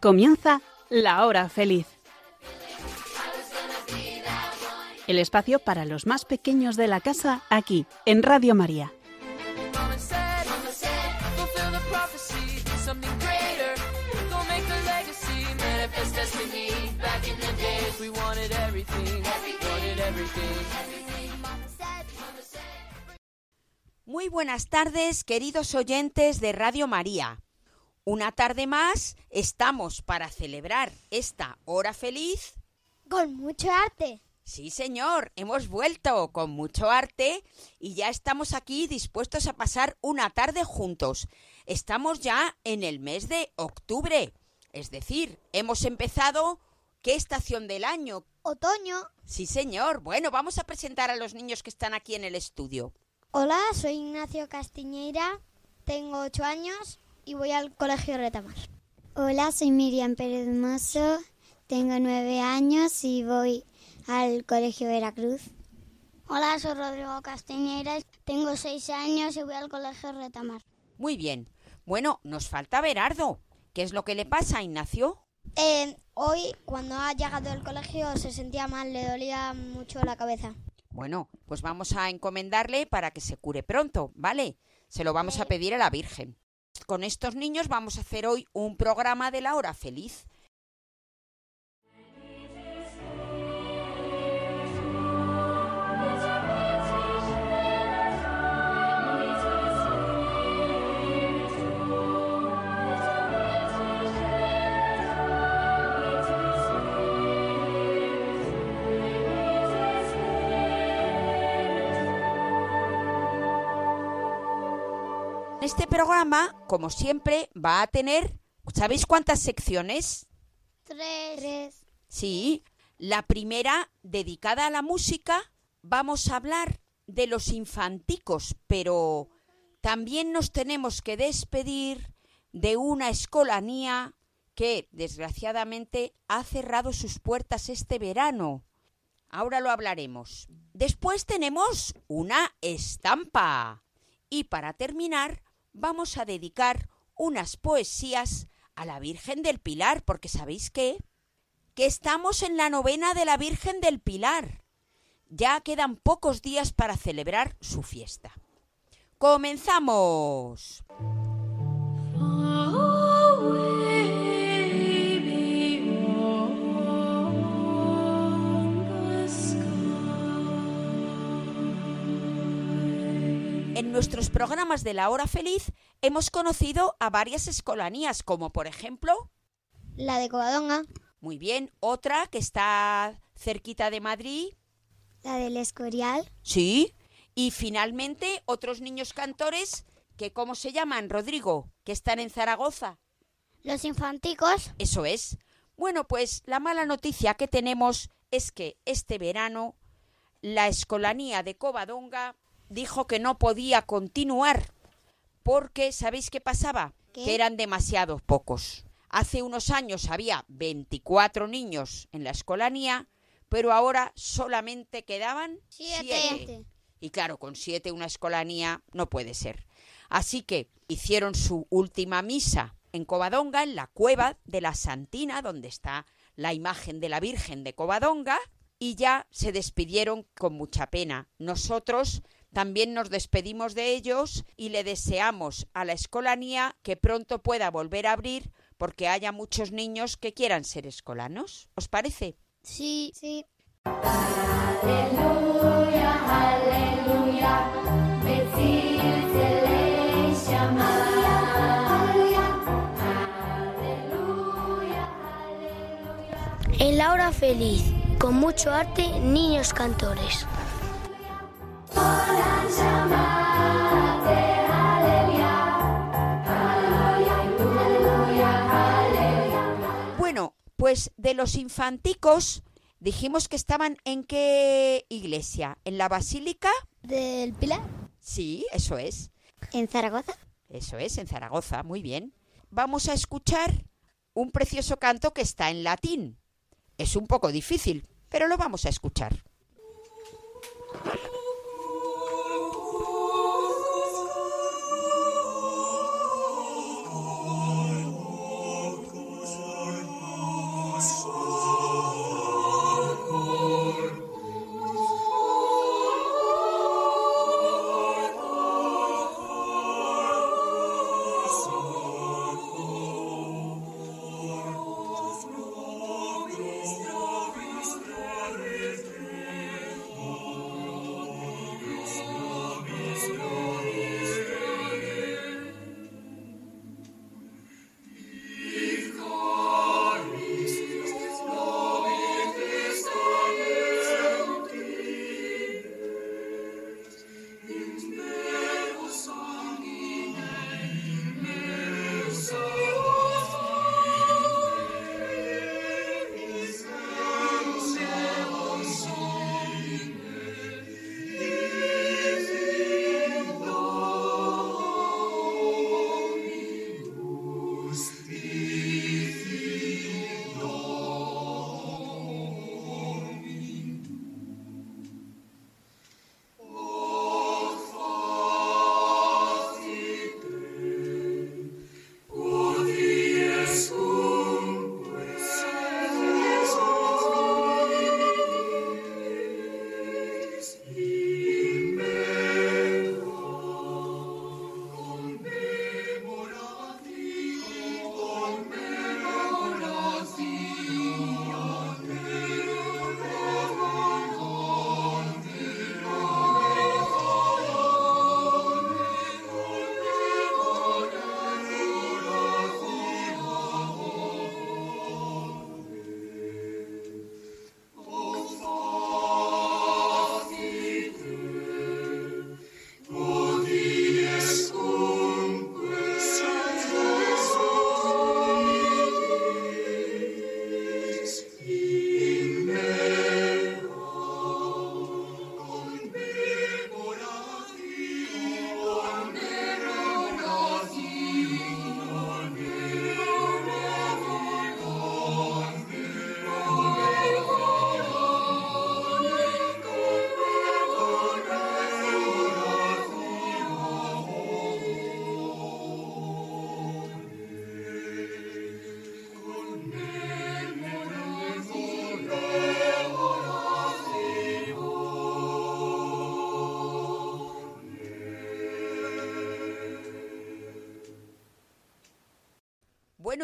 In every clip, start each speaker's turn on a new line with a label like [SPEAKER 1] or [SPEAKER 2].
[SPEAKER 1] Comienza la hora feliz. El espacio para los más pequeños de la casa aquí, en Radio María.
[SPEAKER 2] Muy buenas tardes, queridos oyentes de Radio María. Una tarde más estamos para celebrar esta hora feliz.
[SPEAKER 3] Con mucho arte.
[SPEAKER 2] Sí, señor, hemos vuelto con mucho arte y ya estamos aquí dispuestos a pasar una tarde juntos. Estamos ya en el mes de octubre, es decir, hemos empezado ¿qué estación del año?
[SPEAKER 3] Otoño.
[SPEAKER 2] Sí, señor. Bueno, vamos a presentar a los niños que están aquí en el estudio.
[SPEAKER 3] Hola, soy Ignacio Castiñeira, tengo ocho años y voy al colegio Retamar.
[SPEAKER 4] Hola, soy Miriam Pérez Mosso, tengo nueve años y voy al colegio Veracruz.
[SPEAKER 5] Hola, soy Rodrigo Castiñeira, tengo seis años y voy al colegio Retamar.
[SPEAKER 2] Muy bien. Bueno, nos falta Berardo. ¿Qué es lo que le pasa a Ignacio?
[SPEAKER 3] Eh, hoy, cuando ha llegado al colegio, se sentía mal, le dolía mucho la cabeza.
[SPEAKER 2] Bueno, pues vamos a encomendarle para que se cure pronto, ¿vale? Se lo vamos a pedir a la Virgen. Con estos niños vamos a hacer hoy un programa de la hora feliz. Este programa, como siempre, va a tener, ¿sabéis cuántas secciones?
[SPEAKER 3] Tres.
[SPEAKER 2] Sí, la primera, dedicada a la música, vamos a hablar de los infanticos, pero también nos tenemos que despedir de una escolanía que, desgraciadamente, ha cerrado sus puertas este verano. Ahora lo hablaremos. Después tenemos una estampa. Y para terminar, vamos a dedicar unas poesías a la Virgen del Pilar, porque ¿sabéis qué? Que estamos en la novena de la Virgen del Pilar. Ya quedan pocos días para celebrar su fiesta. ¡Comenzamos! En nuestros programas de la hora feliz hemos conocido a varias escolanías, como por ejemplo...
[SPEAKER 3] La de Covadonga.
[SPEAKER 2] Muy bien, otra que está cerquita de Madrid.
[SPEAKER 4] La del Escorial.
[SPEAKER 2] Sí. Y finalmente otros niños cantores que, ¿cómo se llaman, Rodrigo? Que están en Zaragoza.
[SPEAKER 5] Los infanticos.
[SPEAKER 2] Eso es. Bueno, pues la mala noticia que tenemos es que este verano la escolanía de Covadonga dijo que no podía continuar porque, ¿sabéis qué pasaba?
[SPEAKER 3] ¿Qué?
[SPEAKER 2] Que eran demasiados pocos. Hace unos años había 24 niños en la escolanía, pero ahora solamente quedaban
[SPEAKER 3] Siete.
[SPEAKER 2] Y claro, con siete una escolanía no puede ser. Así que hicieron su última misa en Covadonga, en la cueva de la Santina, donde está la imagen de la Virgen de Covadonga, y ya se despidieron con mucha pena. Nosotros también nos despedimos de ellos y le deseamos a la escolanía que pronto pueda volver a abrir porque haya muchos niños que quieran ser escolanos. ¿Os parece?
[SPEAKER 3] Sí. Sí.
[SPEAKER 5] En la hora feliz, con mucho arte, niños cantores.
[SPEAKER 2] Bueno, pues de los infanticos dijimos que estaban en qué iglesia? ¿En la Basílica?
[SPEAKER 3] ¿Del Pilar?
[SPEAKER 2] Sí, eso es.
[SPEAKER 4] ¿En Zaragoza?
[SPEAKER 2] Eso es, en Zaragoza, muy bien. Vamos a escuchar un precioso canto que está en latín. Es un poco difícil, pero lo vamos a escuchar.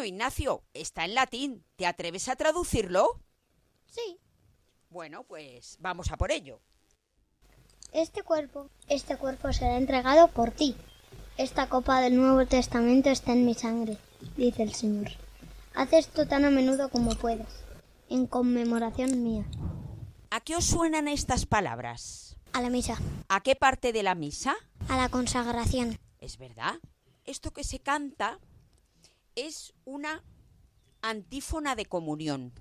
[SPEAKER 2] Ignacio, está en latín. ¿Te atreves a traducirlo?
[SPEAKER 3] Sí.
[SPEAKER 2] Bueno, pues vamos a por ello.
[SPEAKER 3] Este cuerpo, este cuerpo será entregado por ti. Esta copa del Nuevo Testamento está en mi sangre, dice el Señor. Haz esto tan a menudo como puedas, en conmemoración mía.
[SPEAKER 2] ¿A qué os suenan estas palabras?
[SPEAKER 3] A la misa,
[SPEAKER 2] ¿A qué parte de la misa?
[SPEAKER 3] a la consagración.
[SPEAKER 2] ¿Es verdad? Esto que se canta es una antífona de comunión.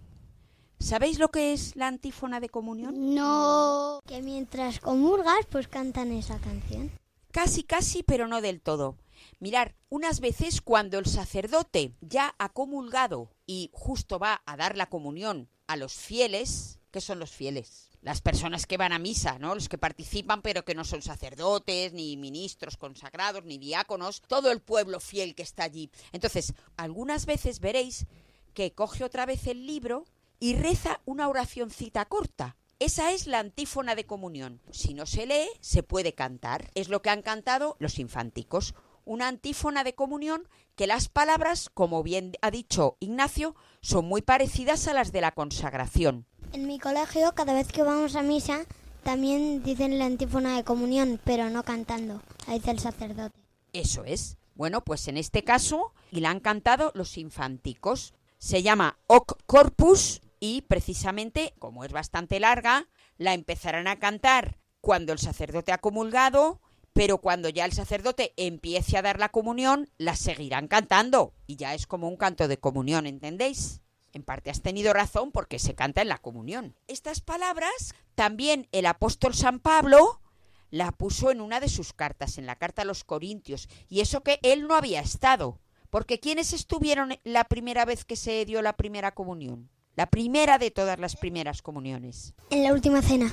[SPEAKER 2] ¿Sabéis lo que es la antífona de comunión?
[SPEAKER 3] No. Que mientras comulgas, pues cantan esa canción.
[SPEAKER 2] Casi, casi, pero no del todo. Mirar, unas veces cuando el sacerdote ya ha comulgado y justo va a dar la comunión a los fieles, ¿qué son los fieles? Las personas que van a misa, ¿no? Los que participan pero que no son sacerdotes, ni ministros consagrados, ni diáconos, todo el pueblo fiel que está allí. Entonces, algunas veces veréis que coge otra vez el libro y reza una oracioncita corta. Esa es la antífona de comunión. Si no se lee, se puede cantar. Es lo que han cantado los infanticos. Una antífona de comunión que las palabras, como bien ha dicho Ignacio, son muy parecidas a las de la consagración.
[SPEAKER 3] En mi colegio, cada vez que vamos a misa, también dicen la antífona de comunión, pero no cantando. La dice el sacerdote.
[SPEAKER 2] Eso es. Bueno, pues en este caso, y la han cantado los infanticos. Se llama Hoc Corpus y precisamente, como es bastante larga, la empezarán a cantar cuando el sacerdote ha comulgado, pero cuando ya el sacerdote empiece a dar la comunión, la seguirán cantando. Y ya es como un canto de comunión, ¿entendéis? En parte has tenido razón porque se canta en la comunión. Estas palabras también el apóstol San Pablo la puso en una de sus cartas, en la carta a los Corintios, y eso que él no había estado. Porque ¿quiénes estuvieron la primera vez que se dio la primera comunión? La primera de todas las primeras comuniones.
[SPEAKER 3] En la última cena.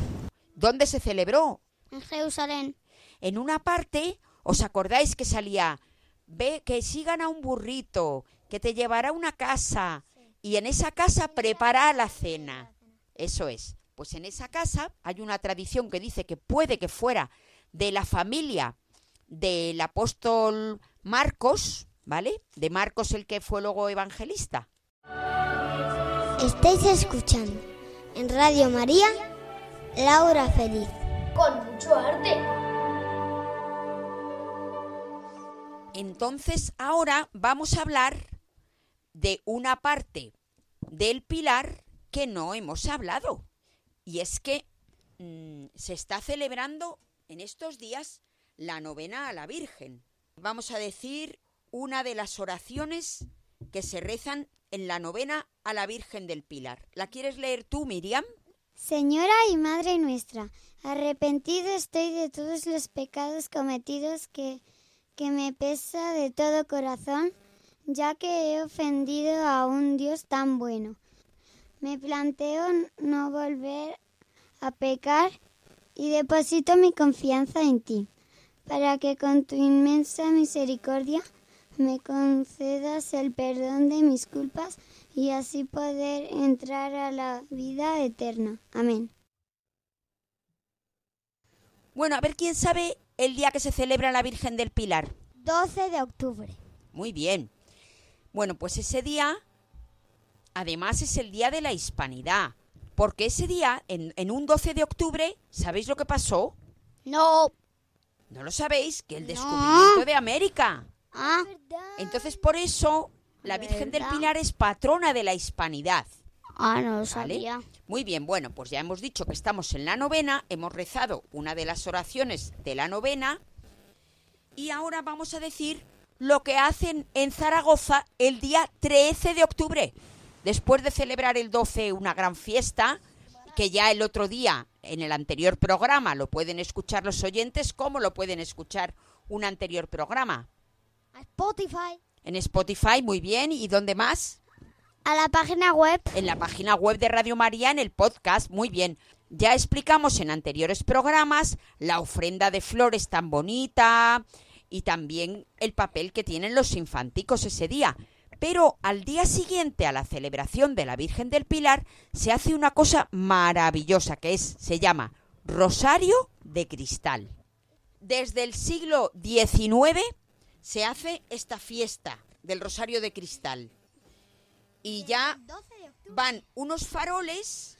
[SPEAKER 2] ¿Dónde se celebró?
[SPEAKER 5] En Jerusalén.
[SPEAKER 2] En una parte, ¿os acordáis que salía? Ve que sigan a un burrito, que te llevará a una casa, y en esa casa prepara la cena. Eso es. Pues en esa casa hay una tradición que dice que puede que fuera de la familia del apóstol Marcos, ¿vale? De Marcos el que fue luego evangelista.
[SPEAKER 3] Estáis escuchando en Radio María, Laura Feliz.
[SPEAKER 6] Con mucho arte.
[SPEAKER 2] Entonces ahora vamos a hablar de una parte del pilar que no hemos hablado. Y es que mm, se está celebrando en estos días la novena a la Virgen. Vamos a decir una de las oraciones que se rezan en la novena a la Virgen del Pilar. ¿La quieres leer tú, Miriam?
[SPEAKER 4] Señora y Madre nuestra, arrepentido estoy de todos los pecados cometidos que, que me pesa de todo corazón, ya que he ofendido a un Dios tan bueno. Me planteo no volver a pecar y deposito mi confianza en ti, para que con tu inmensa misericordia me concedas el perdón de mis culpas y así poder entrar a la vida eterna. Amén.
[SPEAKER 2] Bueno, a ver quién sabe el día que se celebra la Virgen del Pilar.
[SPEAKER 3] 12 de octubre.
[SPEAKER 2] Muy bien. Bueno, pues ese día, además, es el día de la hispanidad. Porque ese día, en, en un 12 de octubre, ¿sabéis lo que pasó?
[SPEAKER 5] No.
[SPEAKER 2] ¿No lo sabéis? Que el descubrimiento de América.
[SPEAKER 5] Ah,
[SPEAKER 2] Entonces, por eso, la Virgen del. Pilar es patrona de la hispanidad.
[SPEAKER 5] Ah, no lo.
[SPEAKER 2] Muy bien, bueno, pues ya hemos dicho que estamos en la novena, hemos rezado una de las oraciones de la novena y ahora vamos a decir lo que hacen en Zaragoza el día 13 de octubre, después de celebrar el 12 una gran fiesta, que ya el otro día en el anterior programa lo pueden escuchar los oyentes, ¿cómo lo pueden escuchar un anterior programa?
[SPEAKER 3] A Spotify.
[SPEAKER 2] En Spotify, muy bien, ¿y dónde más?
[SPEAKER 3] A la página web.
[SPEAKER 2] en la página web de Radio María, en el podcast. Muy bien. Ya explicamos en anteriores programas la ofrenda de flores tan bonita y también el papel que tienen los infanticos ese día. Pero al día siguiente a la celebración de la Virgen del Pilar se hace una cosa maravillosa que es se llama Rosario de Cristal. Desde el siglo XIX se hace esta fiesta del Rosario de Cristal. Y ya van unos faroles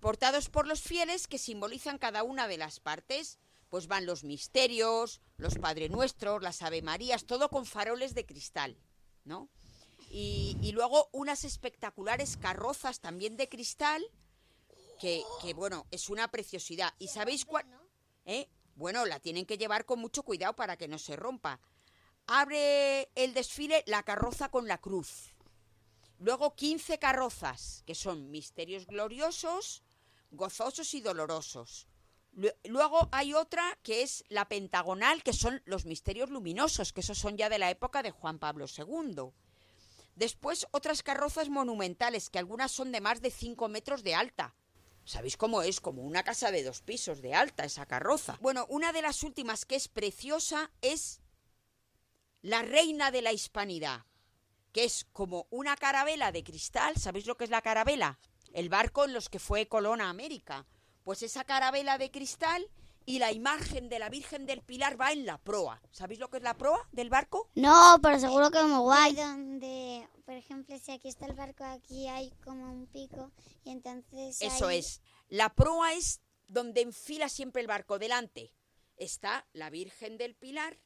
[SPEAKER 2] portados por los fieles que simbolizan cada una de las partes. Pues van los misterios, los Padre Nuestros, las Ave Marías, todo con faroles de cristal, ¿no? Y, y luego unas espectaculares carrozas también de cristal, que, que, bueno, es una preciosidad. ¿Y sabéis cuál? ¿Eh? Bueno, la tienen que llevar con mucho cuidado para que no se rompa. Abre el desfile la carroza con la cruz. Luego 15 carrozas, que son misterios gloriosos, gozosos y dolorosos. Luego hay otra que es la pentagonal, que son los misterios luminosos, que esos son ya de la época de Juan Pablo II. Después otras carrozas monumentales, que algunas son de más de 5 metros de alta. ¿Sabéis cómo es? Como una casa de dos pisos de alta esa carroza. Bueno, una de las últimas que es preciosa es la reina de la hispanidad, que es como una carabela de cristal. ¿Sabéis lo que es la carabela? El barco en los que fue Colón a América pues esa carabela de cristal y la imagen de la Virgen del Pilar va en la proa. ¿Sabéis lo que es la proa del barco?
[SPEAKER 5] No, pero seguro que es muy guay.
[SPEAKER 4] Donde, por ejemplo, si aquí está el barco, aquí hay como un pico y entonces...
[SPEAKER 2] Eso
[SPEAKER 4] hay-
[SPEAKER 2] es. La proa es donde enfila siempre el barco. Delante está la Virgen del Pilar,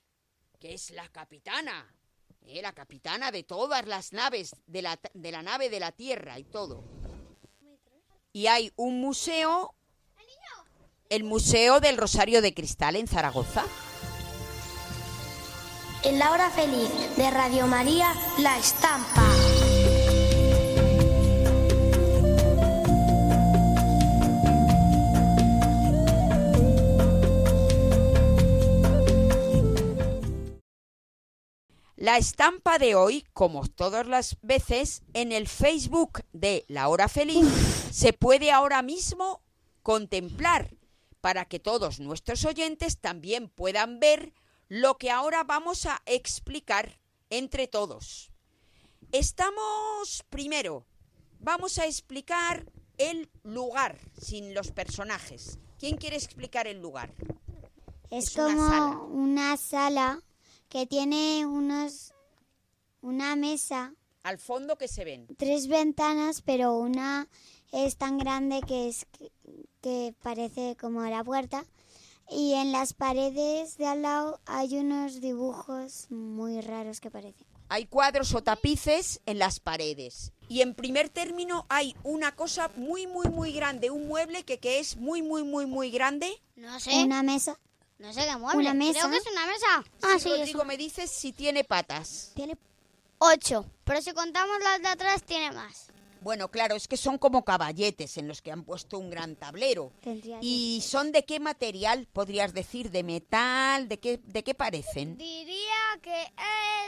[SPEAKER 2] que es la capitana. ¿Eh? La capitana de todas las naves, de la, de la nave de la Tierra y todo. Y hay un museo, el Museo del Rosario de Cristal en Zaragoza.
[SPEAKER 6] En la hora feliz de Radio María, La Estampa.
[SPEAKER 2] La estampa de hoy, como todas las veces, en el Facebook de La Hora Feliz se puede ahora mismo contemplar para que todos nuestros oyentes también puedan ver lo que ahora vamos a explicar entre todos. Estamos primero, vamos a explicar el lugar sin los personajes. ¿Quién quiere explicar el lugar?
[SPEAKER 4] Es,
[SPEAKER 2] Es una
[SPEAKER 4] como
[SPEAKER 2] sala.
[SPEAKER 4] una sala que tiene unos una mesa,
[SPEAKER 2] Al fondo que se ven.
[SPEAKER 4] tres ventanas, pero una es tan grande que es que, parece como la puerta. Y en las paredes de al lado hay unos dibujos muy raros que parecen.
[SPEAKER 2] Hay cuadros o tapices en las paredes. Y en primer término hay una cosa muy, muy, muy grande, un mueble que, que es muy, muy, muy, muy grande.
[SPEAKER 5] No sé.
[SPEAKER 4] Una mesa.
[SPEAKER 5] No sé qué mueble.
[SPEAKER 4] una mesa.
[SPEAKER 5] Creo que es una mesa. Ah, sí,
[SPEAKER 2] me dices si tiene patas.
[SPEAKER 5] Tiene ocho. Pero si contamos las de atrás, tiene más.
[SPEAKER 2] Bueno, claro, es que son como caballetes en los que han puesto un gran tablero.
[SPEAKER 4] Tendría
[SPEAKER 2] ¿Y son de qué material, podrías decir? ¿De metal? ¿De qué, de qué parecen?
[SPEAKER 5] Diría que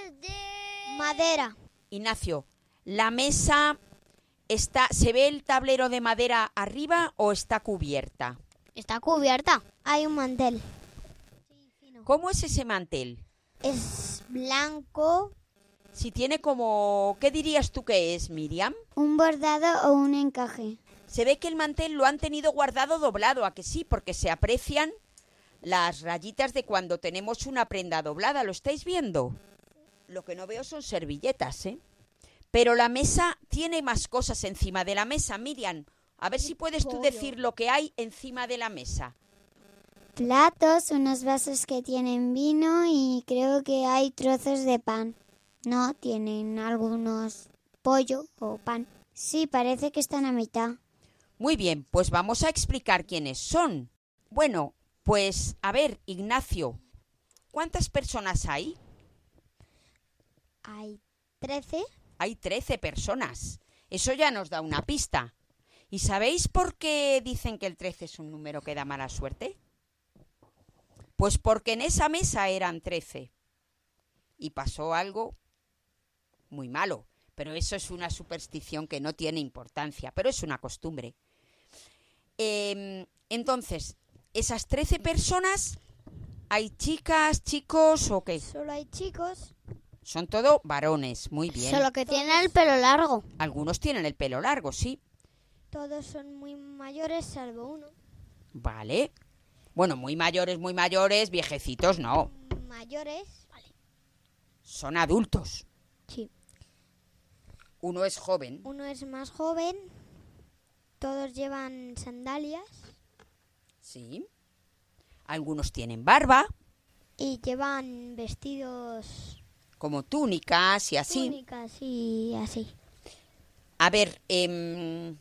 [SPEAKER 5] es de...
[SPEAKER 3] Madera.
[SPEAKER 2] Ignacio, ¿la mesa está, se ve el tablero de madera arriba o está cubierta?
[SPEAKER 5] Está cubierta.
[SPEAKER 3] Hay un mantel.
[SPEAKER 2] ¿Cómo es ese mantel?
[SPEAKER 3] Es blanco.
[SPEAKER 2] Si tiene como... ¿Qué dirías tú que es, Miriam?
[SPEAKER 4] Un bordado o un encaje.
[SPEAKER 2] Se ve que el mantel lo han tenido guardado doblado, ¿a que sí? Porque se aprecian las rayitas de cuando tenemos una prenda doblada, ¿lo estáis viendo? Lo que no veo son servilletas, ¿eh? Pero la mesa tiene más cosas encima de la mesa, Miriam. A ver si puedes tú decir lo que hay encima de la mesa.
[SPEAKER 4] Platos, unos vasos que tienen vino y creo que hay trozos de pan. No, tienen algunos pollo o pan. Sí, parece que están a mitad.
[SPEAKER 2] Muy bien, pues vamos a explicar quiénes son. Bueno, pues a ver, Ignacio, ¿cuántas personas hay?
[SPEAKER 3] Hay trece.
[SPEAKER 2] Hay 13 personas. Eso ya nos da una pista. ¿Y sabéis por qué dicen que el 13 es un número que da mala suerte? Pues porque en esa mesa eran 13. Y pasó algo muy malo. Pero eso es una superstición que no tiene importancia, pero es una costumbre. Em, entonces, esas 13 personas, ¿hay chicas, chicos o qué?
[SPEAKER 3] Solo hay chicos.
[SPEAKER 2] Son todo varones, muy bien.
[SPEAKER 5] Solo que tiene el pelo largo.
[SPEAKER 2] Algunos tienen el pelo largo, sí.
[SPEAKER 3] Todos son muy mayores, salvo uno.
[SPEAKER 2] Vale. Bueno, muy mayores, muy mayores, viejecitos no.
[SPEAKER 3] Mayores.
[SPEAKER 2] Son adultos.
[SPEAKER 3] Sí.
[SPEAKER 2] Uno es joven.
[SPEAKER 3] Uno es más joven. Todos llevan sandalias.
[SPEAKER 2] Sí. Algunos tienen barba,
[SPEAKER 3] Y llevan vestidos,
[SPEAKER 2] como túnicas y así.
[SPEAKER 3] túnicas y así.
[SPEAKER 2] A ver, em,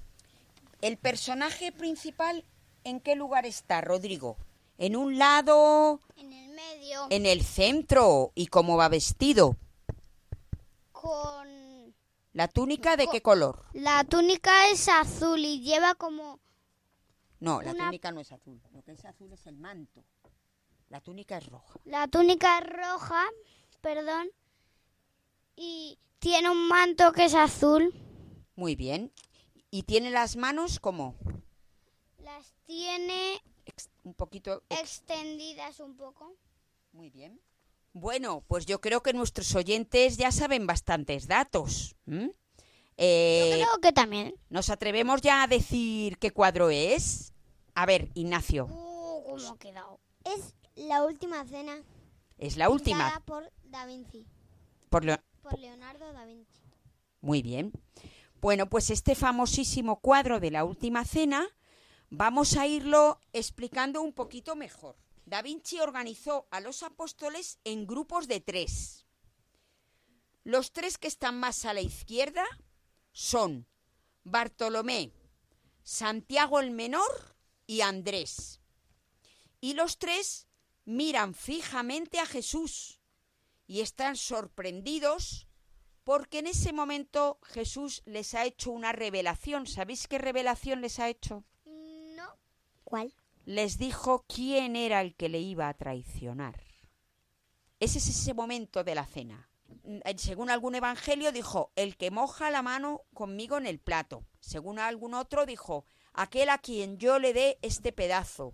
[SPEAKER 2] el personaje principal, ¿en qué lugar está, Rodrigo? ¿En un lado,
[SPEAKER 5] En el medio,
[SPEAKER 2] en el centro? ¿Y cómo va vestido?
[SPEAKER 5] con...
[SPEAKER 2] ¿La túnica de qué color?
[SPEAKER 5] La túnica es azul y lleva como...
[SPEAKER 2] No, la
[SPEAKER 5] Una-
[SPEAKER 2] túnica no es azul. Lo que es azul es el manto. La túnica es roja.
[SPEAKER 5] La túnica es roja, perdón, y tiene un manto que es azul.
[SPEAKER 2] Muy bien. ¿Y tiene las manos como?
[SPEAKER 5] Las tiene
[SPEAKER 2] un poquito... ex-
[SPEAKER 5] extendidas un poco.
[SPEAKER 2] Muy bien. Bueno, pues yo creo que nuestros oyentes ya saben bastantes datos. Eh,
[SPEAKER 5] Creo que también.
[SPEAKER 2] ¿Nos atrevemos ya a decir qué cuadro es? A ver, Ignacio,
[SPEAKER 5] Uh, cómo ha quedado.
[SPEAKER 3] Es la última cena.
[SPEAKER 2] es la última.
[SPEAKER 3] por Da Vinci.
[SPEAKER 2] Por
[SPEAKER 3] Leonardo da Vinci.
[SPEAKER 2] Muy bien. Bueno, pues este famosísimo cuadro de la última cena vamos a irlo explicando un poquito mejor. Da Vinci organizó a los apóstoles en grupos de tres. Los tres que están más a la izquierda son Bartolomé, Santiago el Menor y Andrés. Y los tres miran fijamente a Jesús y están sorprendidos porque en ese momento Jesús les ha hecho una revelación. ¿Sabéis qué revelación les ha hecho? Les dijo quién era el que le iba a traicionar. Ese es ese momento de la cena. Mm, Según algún evangelio dijo, el que moja la mano conmigo en el plato. Según algún otro dijo, aquel a quien yo le dé este pedazo.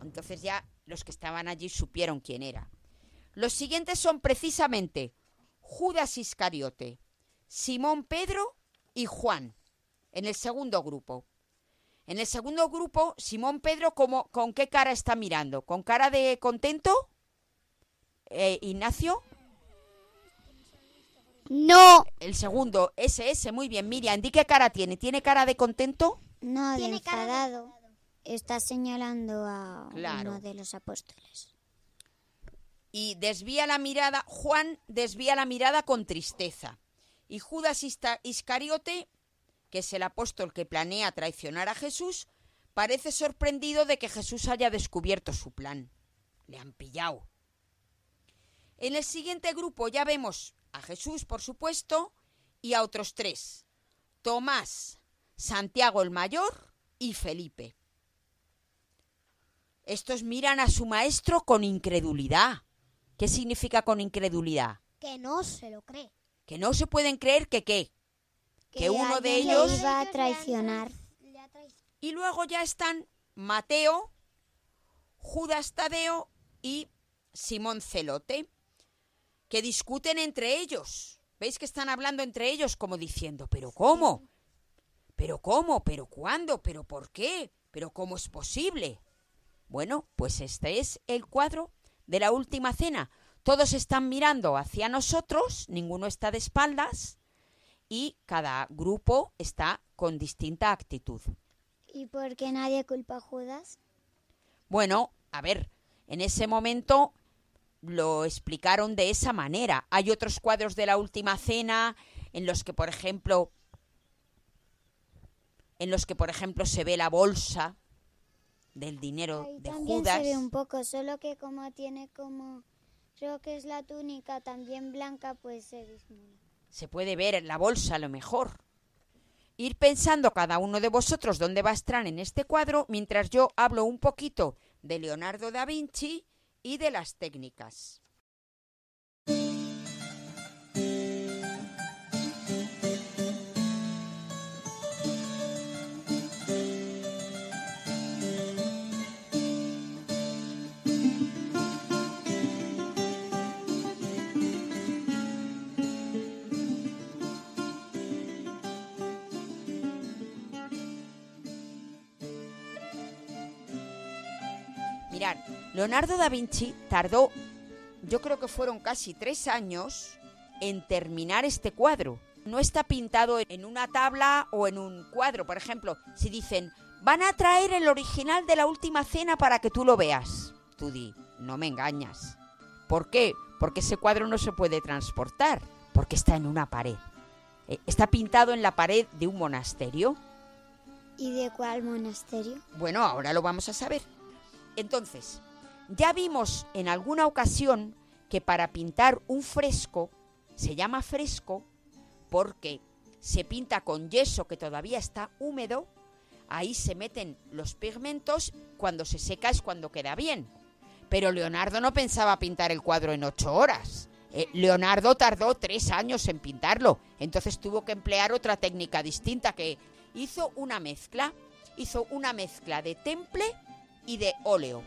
[SPEAKER 2] Entonces ya los que estaban allí supieron quién era. Los siguientes son precisamente Judas Iscariote, Simón Pedro y Juan, en el segundo grupo. En el segundo grupo, Simón Pedro, ¿cómo- ¿con qué cara está mirando? ¿Con cara de contento? Eh, Ignacio,
[SPEAKER 5] No.
[SPEAKER 2] el segundo, ese, ese, muy bien. Miriam, ¿di qué cara tiene? ¿Tiene cara de contento?
[SPEAKER 4] No, de
[SPEAKER 3] Tiene cara de
[SPEAKER 4] enfadado. Está señalando a
[SPEAKER 2] Claro.
[SPEAKER 4] uno de los apóstoles.
[SPEAKER 2] y desvía la mirada, Juan desvía la mirada con tristeza. Y Judas Iscariote, que es el apóstol que planea traicionar a Jesús, parece sorprendido de que Jesús haya descubierto su plan. Le han pillado. En el siguiente grupo ya vemos a Jesús, por supuesto, y a otros tres. Tomás, Santiago el Mayor y Felipe. Estos miran a su maestro con incredulidad. ¿Qué significa con incredulidad?
[SPEAKER 3] Que no se lo cree.
[SPEAKER 2] Que no se pueden creer que qué. Que uno de ellos...
[SPEAKER 4] iba a traicionar.
[SPEAKER 2] Y luego ya están Mateo, Judas Tadeo y Simón Celote, que discuten entre ellos. ¿Veis que están hablando entre ellos como diciendo, pero cómo? ¿Pero cómo? ¿Pero cuándo? ¿Pero por qué? ¿Pero cómo es posible? Bueno, pues este es el cuadro de la última cena. Todos están mirando hacia nosotros, ninguno está de espaldas y cada grupo está con distinta actitud.
[SPEAKER 4] ¿Y por qué nadie culpa a Judas?
[SPEAKER 2] Bueno, a ver, en ese momento lo explicaron de esa manera. Hay otros cuadros de la última cena en los que, por ejemplo, en los que, por ejemplo, se ve la bolsa del dinero
[SPEAKER 4] Ahí
[SPEAKER 2] de
[SPEAKER 4] también
[SPEAKER 2] Judas.
[SPEAKER 4] se ve un poco, solo que como tiene como... Creo que es la túnica también blanca, pues se disimula.
[SPEAKER 2] Se puede ver en la bolsa a lo mejor. Ir pensando cada uno de vosotros dónde va a estar en este cuadro mientras yo hablo un poquito de Leonardo da Vinci y de las técnicas. Leonardo da Vinci tardó, yo creo que fueron casi tres años en terminar este cuadro. no está pintado en una tabla o en un cuadro. Por ejemplo, si dicen, van a traer el original de la última cena para que tú lo veas. Tú di, no me engañas. ¿Por qué? Porque ese cuadro no se puede transportar, porque está en una pared. Eh, Está pintado en la pared de un monasterio.
[SPEAKER 4] ¿Y de cuál monasterio?
[SPEAKER 2] Bueno, ahora lo vamos a saber. Entonces, ya vimos en alguna ocasión que para pintar un fresco se llama fresco porque se pinta con yeso que todavía está húmedo, ahí se meten los pigmentos, cuando se seca es cuando queda bien. Pero Leonardo no pensaba pintar el cuadro en ocho horas. Eh, Leonardo tardó tres años en pintarlo, entonces tuvo que emplear otra técnica distinta que hizo una mezcla, hizo una mezcla de temple y de óleo.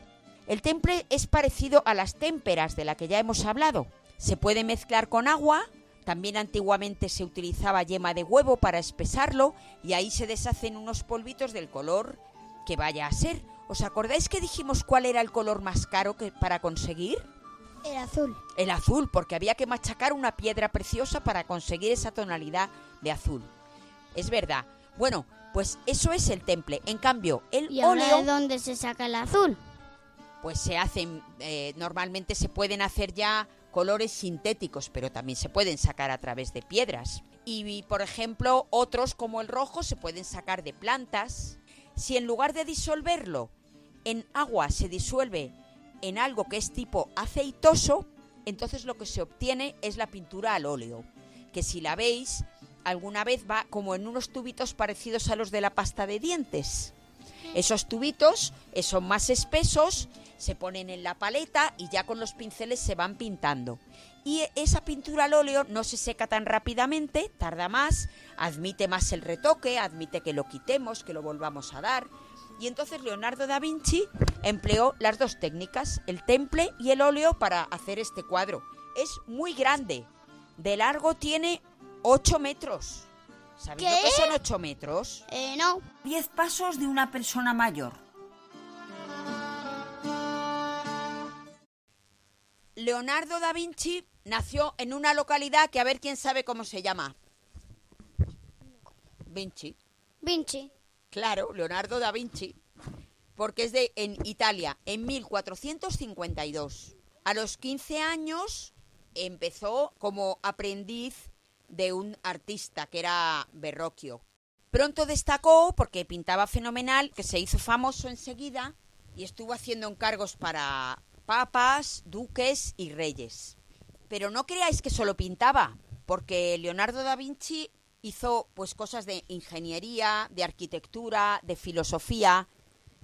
[SPEAKER 2] El temple es parecido a las témperas de la que ya hemos hablado. Se puede mezclar con agua, también antiguamente se utilizaba yema de huevo para espesarlo y ahí se deshacen unos polvitos del color que vaya a ser. ¿Os acordáis que dijimos cuál era el color más caro que para conseguir?
[SPEAKER 3] El azul.
[SPEAKER 2] El azul, porque había que machacar una piedra preciosa para conseguir esa tonalidad de azul. Es verdad. Bueno, pues eso es el temple. En cambio, el
[SPEAKER 5] ¿Y ahora
[SPEAKER 2] óleo,
[SPEAKER 5] de dónde se saca el azul?
[SPEAKER 2] Pues se hacen, eh, normalmente se pueden hacer ya colores sintéticos, pero también se pueden sacar a través de piedras. Y, y, por ejemplo, otros como el rojo se pueden sacar de plantas. Si en lugar de disolverlo en agua se disuelve en algo que es tipo aceitoso, entonces lo que se obtiene es la pintura al óleo, que si la veis alguna vez va como en unos tubitos parecidos a los de la pasta de dientes. Esos tubitos son más espesos, se ponen en la paleta y ya con los pinceles se van pintando. Y esa pintura al óleo no se seca tan rápidamente, tarda más, admite más el retoque, admite que lo quitemos, que lo volvamos a dar. Y entonces Leonardo da Vinci empleó las dos técnicas, el temple y el óleo, para hacer este cuadro. Es muy grande, de largo tiene 8 metros. ¿Sabéis lo
[SPEAKER 5] ¿Qué?
[SPEAKER 2] que son 8 metros?
[SPEAKER 5] Eh, no.
[SPEAKER 2] 10 pasos de una persona mayor. Leonardo da Vinci nació en una localidad que a ver quién sabe cómo se llama. Vinci.
[SPEAKER 5] Vinci.
[SPEAKER 2] Claro, Leonardo da Vinci. Porque es de en Italia, en 1452. A los 15 años empezó como aprendiz de un artista que era Verrocchio. Pronto destacó porque pintaba fenomenal, que se hizo famoso enseguida y estuvo haciendo encargos para papas, duques y reyes. Pero no creáis que solo pintaba, porque Leonardo da Vinci hizo pues cosas de ingeniería, de arquitectura, de filosofía.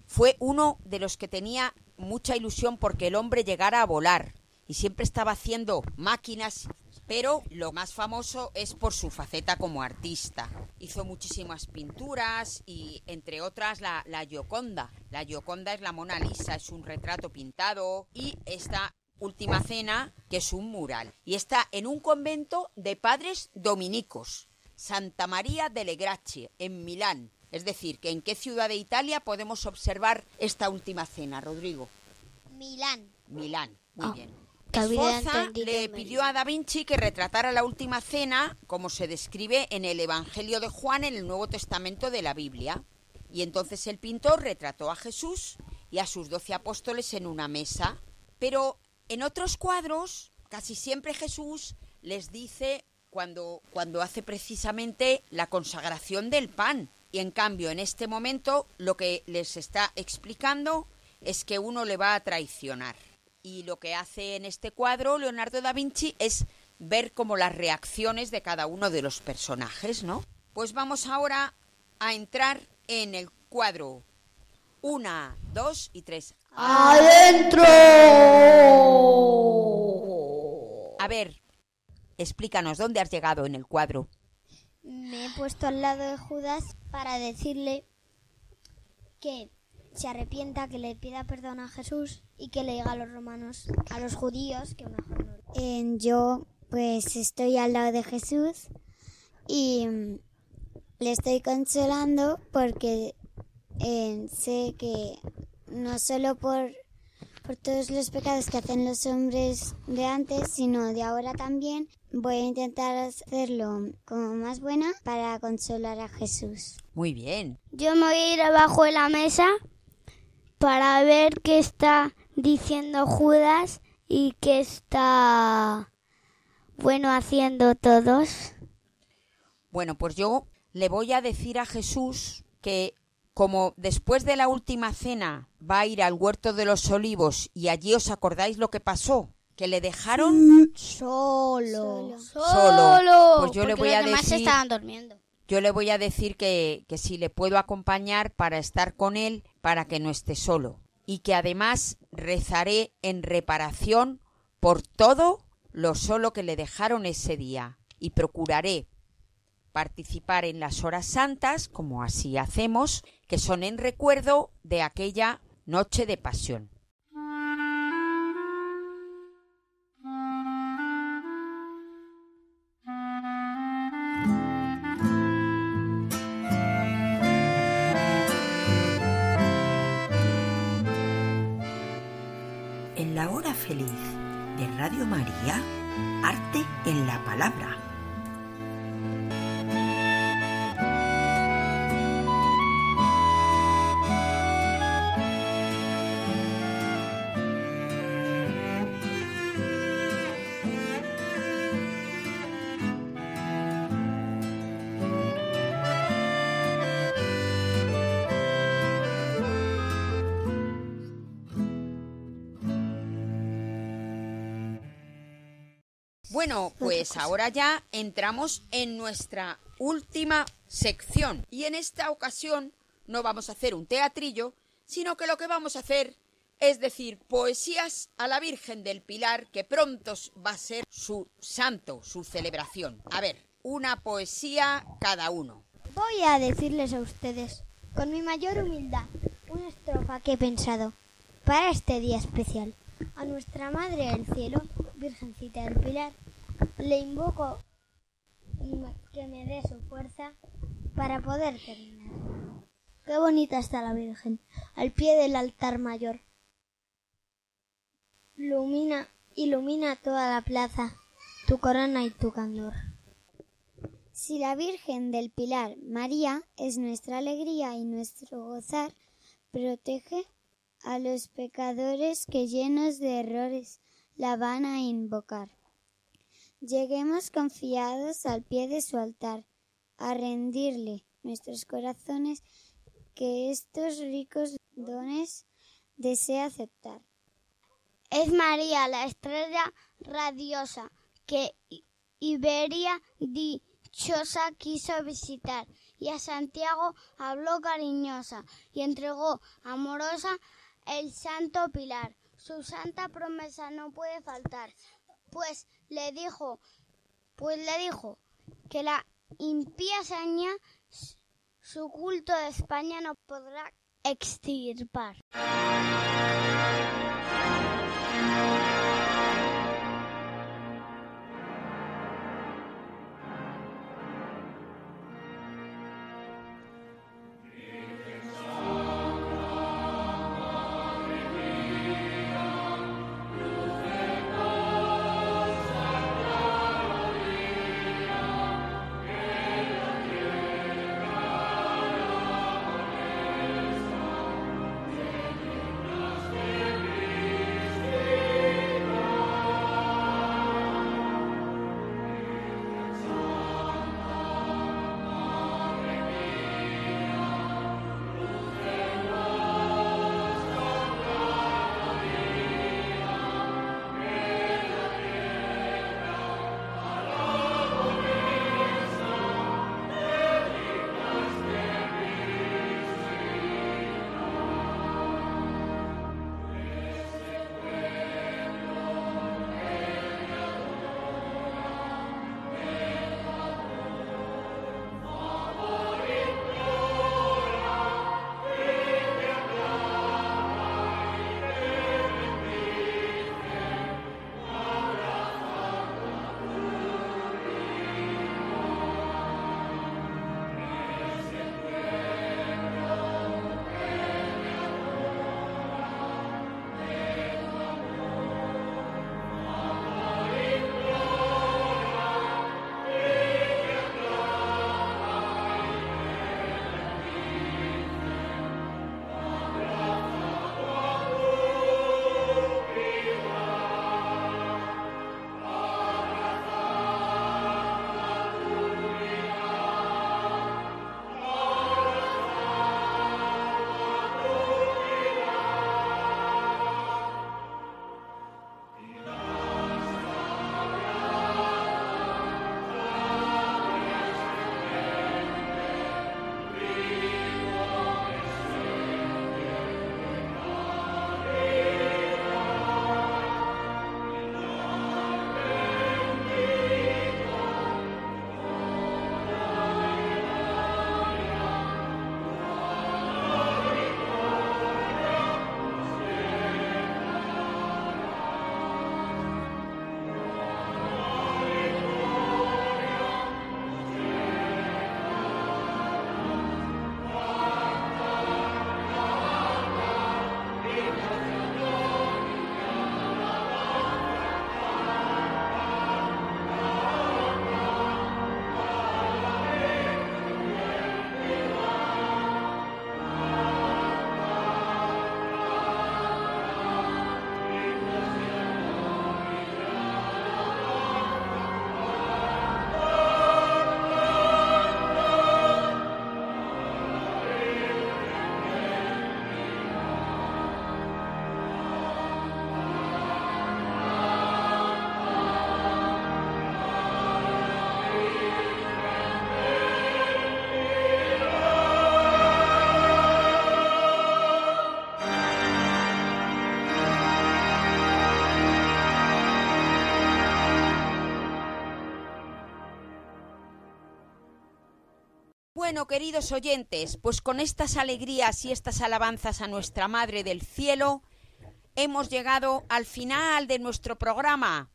[SPEAKER 2] Fue uno de los que tenía mucha ilusión porque el hombre llegara a volar y siempre estaba haciendo máquinas, pero lo más famoso es por su faceta como artista. Hizo muchísimas pinturas y entre otras la, la Gioconda. La Gioconda es la Mona Lisa, es un retrato pintado y esta última cena que es un mural y está en un convento de padres dominicos. Santa María delle Grazie, en Milán. Es decir, que en qué ciudad de Italia podemos observar esta última cena, Rodrigo.
[SPEAKER 3] Milán.
[SPEAKER 2] Milán, muy
[SPEAKER 5] Ah,
[SPEAKER 2] bien.
[SPEAKER 5] Que había
[SPEAKER 2] Sforza
[SPEAKER 5] entendido
[SPEAKER 2] le pidió a Da Vinci que retratara la última cena como se describe en el Evangelio de Juan en el Nuevo Testamento de la Biblia. Y entonces el pintor retrató a Jesús y a sus doce apóstoles en una mesa. Pero en otros cuadros, casi siempre Jesús les dice cuando, cuando hace precisamente la consagración del pan. Y en cambio, en este momento, lo que les está explicando es que uno le va a traicionar. Y lo que hace en este cuadro Leonardo da Vinci es ver como las reacciones de cada uno de los personajes, ¿no? Pues vamos ahora a entrar en el cuadro. Una, dos y tres.
[SPEAKER 5] ¡Adentro!
[SPEAKER 2] A ver, explícanos, ¿dónde has llegado en el cuadro?
[SPEAKER 3] Me he puesto al lado de Judas para decirle que se arrepienta, que le pida perdón a Jesús y que le diga a los romanos, a los judíos, que mejor no.
[SPEAKER 4] Eh, yo pues estoy al lado de Jesús y mm, le estoy consolando porque eh, sé que no solo por, por todos los pecados que hacen los hombres de antes, sino de ahora también. Voy a intentar hacerlo como más buena para consolar a Jesús.
[SPEAKER 2] Muy bien.
[SPEAKER 5] Yo me voy a ir abajo de la mesa para ver qué está diciendo Judas y qué está bueno haciendo todos.
[SPEAKER 2] Bueno, pues yo le voy a decir a Jesús que como después de la última cena va a ir al huerto de los olivos y allí os acordáis lo que pasó, que le dejaron
[SPEAKER 5] Solo.
[SPEAKER 2] Solo. Pues yo le voy a
[SPEAKER 5] demás
[SPEAKER 2] decir-
[SPEAKER 5] estaban durmiendo.
[SPEAKER 2] yo le voy a decir que, que si le puedo acompañar para estar con él, para que no esté solo. Y que además rezaré en reparación por todo lo solo que le dejaron ese día. Y procuraré participar en las horas santas, como así hacemos, que son en recuerdo de aquella noche de pasión.
[SPEAKER 7] Feliz de Radio María, Arte en la Palabra.
[SPEAKER 2] Bueno, pues ahora ya entramos en nuestra última sección. Y en esta ocasión no vamos a hacer un teatrillo, sino que lo que vamos a hacer es decir poesías a la Virgen del Pilar, que pronto va a ser su santo, su celebración. A ver, una poesía cada uno.
[SPEAKER 3] Voy a decirles a ustedes, con mi mayor humildad, una estrofa que he pensado para este día especial. A nuestra Madre del Cielo, Virgencita del Pilar, le invoco que me dé su fuerza para poder terminar. Qué bonita está la Virgen, al pie del altar mayor. Ilumina, ilumina toda la plaza, tu corona y tu candor.
[SPEAKER 4] Si la Virgen del Pilar, María, es nuestra alegría y nuestro gozar, protege a los pecadores que llenos de errores la van a invocar. Lleguemos confiados al pie de su altar, a rendirle nuestros corazones que estos ricos dones desea aceptar.
[SPEAKER 5] Es María, la estrella radiosa que Iberia dichosa quiso visitar, y a Santiago habló cariñosa y entregó amorosa el santo pilar. Su santa promesa no puede faltar, pues le dijo, pues le dijo que la impía seña su culto de España no podrá extirpar. Bueno, queridos oyentes, pues con estas alegrías y estas alabanzas a nuestra Madre del Cielo, hemos llegado al final de nuestro programa.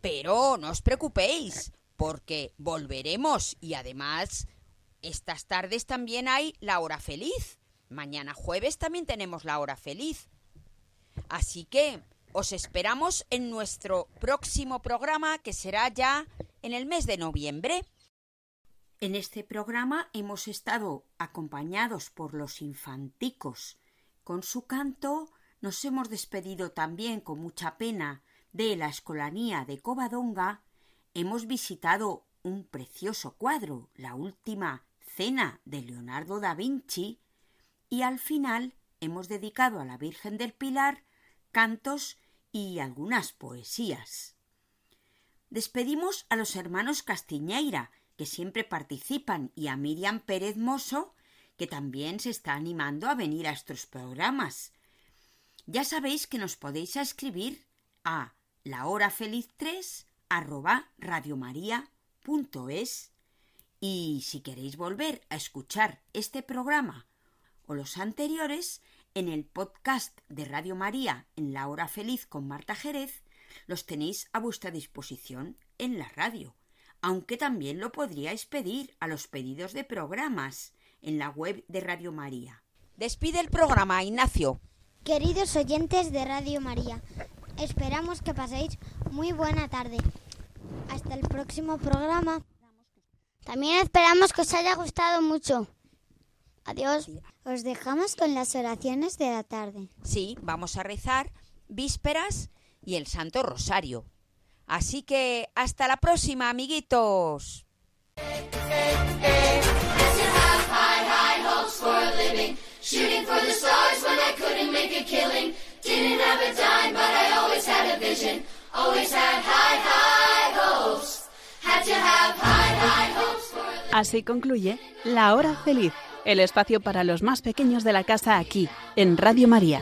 [SPEAKER 5] Pero no os preocupéis, porque volveremos y además estas tardes también hay la hora feliz. Mañana jueves también tenemos la hora feliz. Así que os esperamos en nuestro próximo programa que será ya en el mes de noviembre.
[SPEAKER 2] En este programa hemos estado acompañados por los infanticos. Con su canto nos hemos despedido también con mucha pena de la escolanía de Covadonga. Hemos visitado un precioso cuadro, la última cena de Leonardo da Vinci, y al final hemos dedicado a la Virgen del Pilar cantos y algunas poesías. Despedimos a los hermanos Castiñeira, que siempre participan, y a Miriam Pérez Mosso, que también se está animando a venir a estos programas. Ya sabéis que nos podéis escribir a lahorafeliz3 arroba radiomaria.es y si queréis volver a escuchar este programa o los anteriores en el podcast de Radio María en la hora feliz con Marta Jerez, los tenéis a vuestra disposición en la radio aunque también lo podríais pedir a los pedidos de programas en la web de Radio María.
[SPEAKER 5] Despide el programa, Ignacio.
[SPEAKER 3] Queridos oyentes de Radio María, esperamos que paséis muy buena tarde. Hasta el próximo programa.
[SPEAKER 8] También esperamos que os haya gustado mucho. Adiós.
[SPEAKER 4] Os dejamos con las oraciones de la tarde.
[SPEAKER 5] Sí, vamos a rezar vísperas y el Santo Rosario. Así que hasta la próxima, amiguitos.
[SPEAKER 1] Así concluye La Hora Feliz, el espacio para los más pequeños de la casa aquí, en Radio María.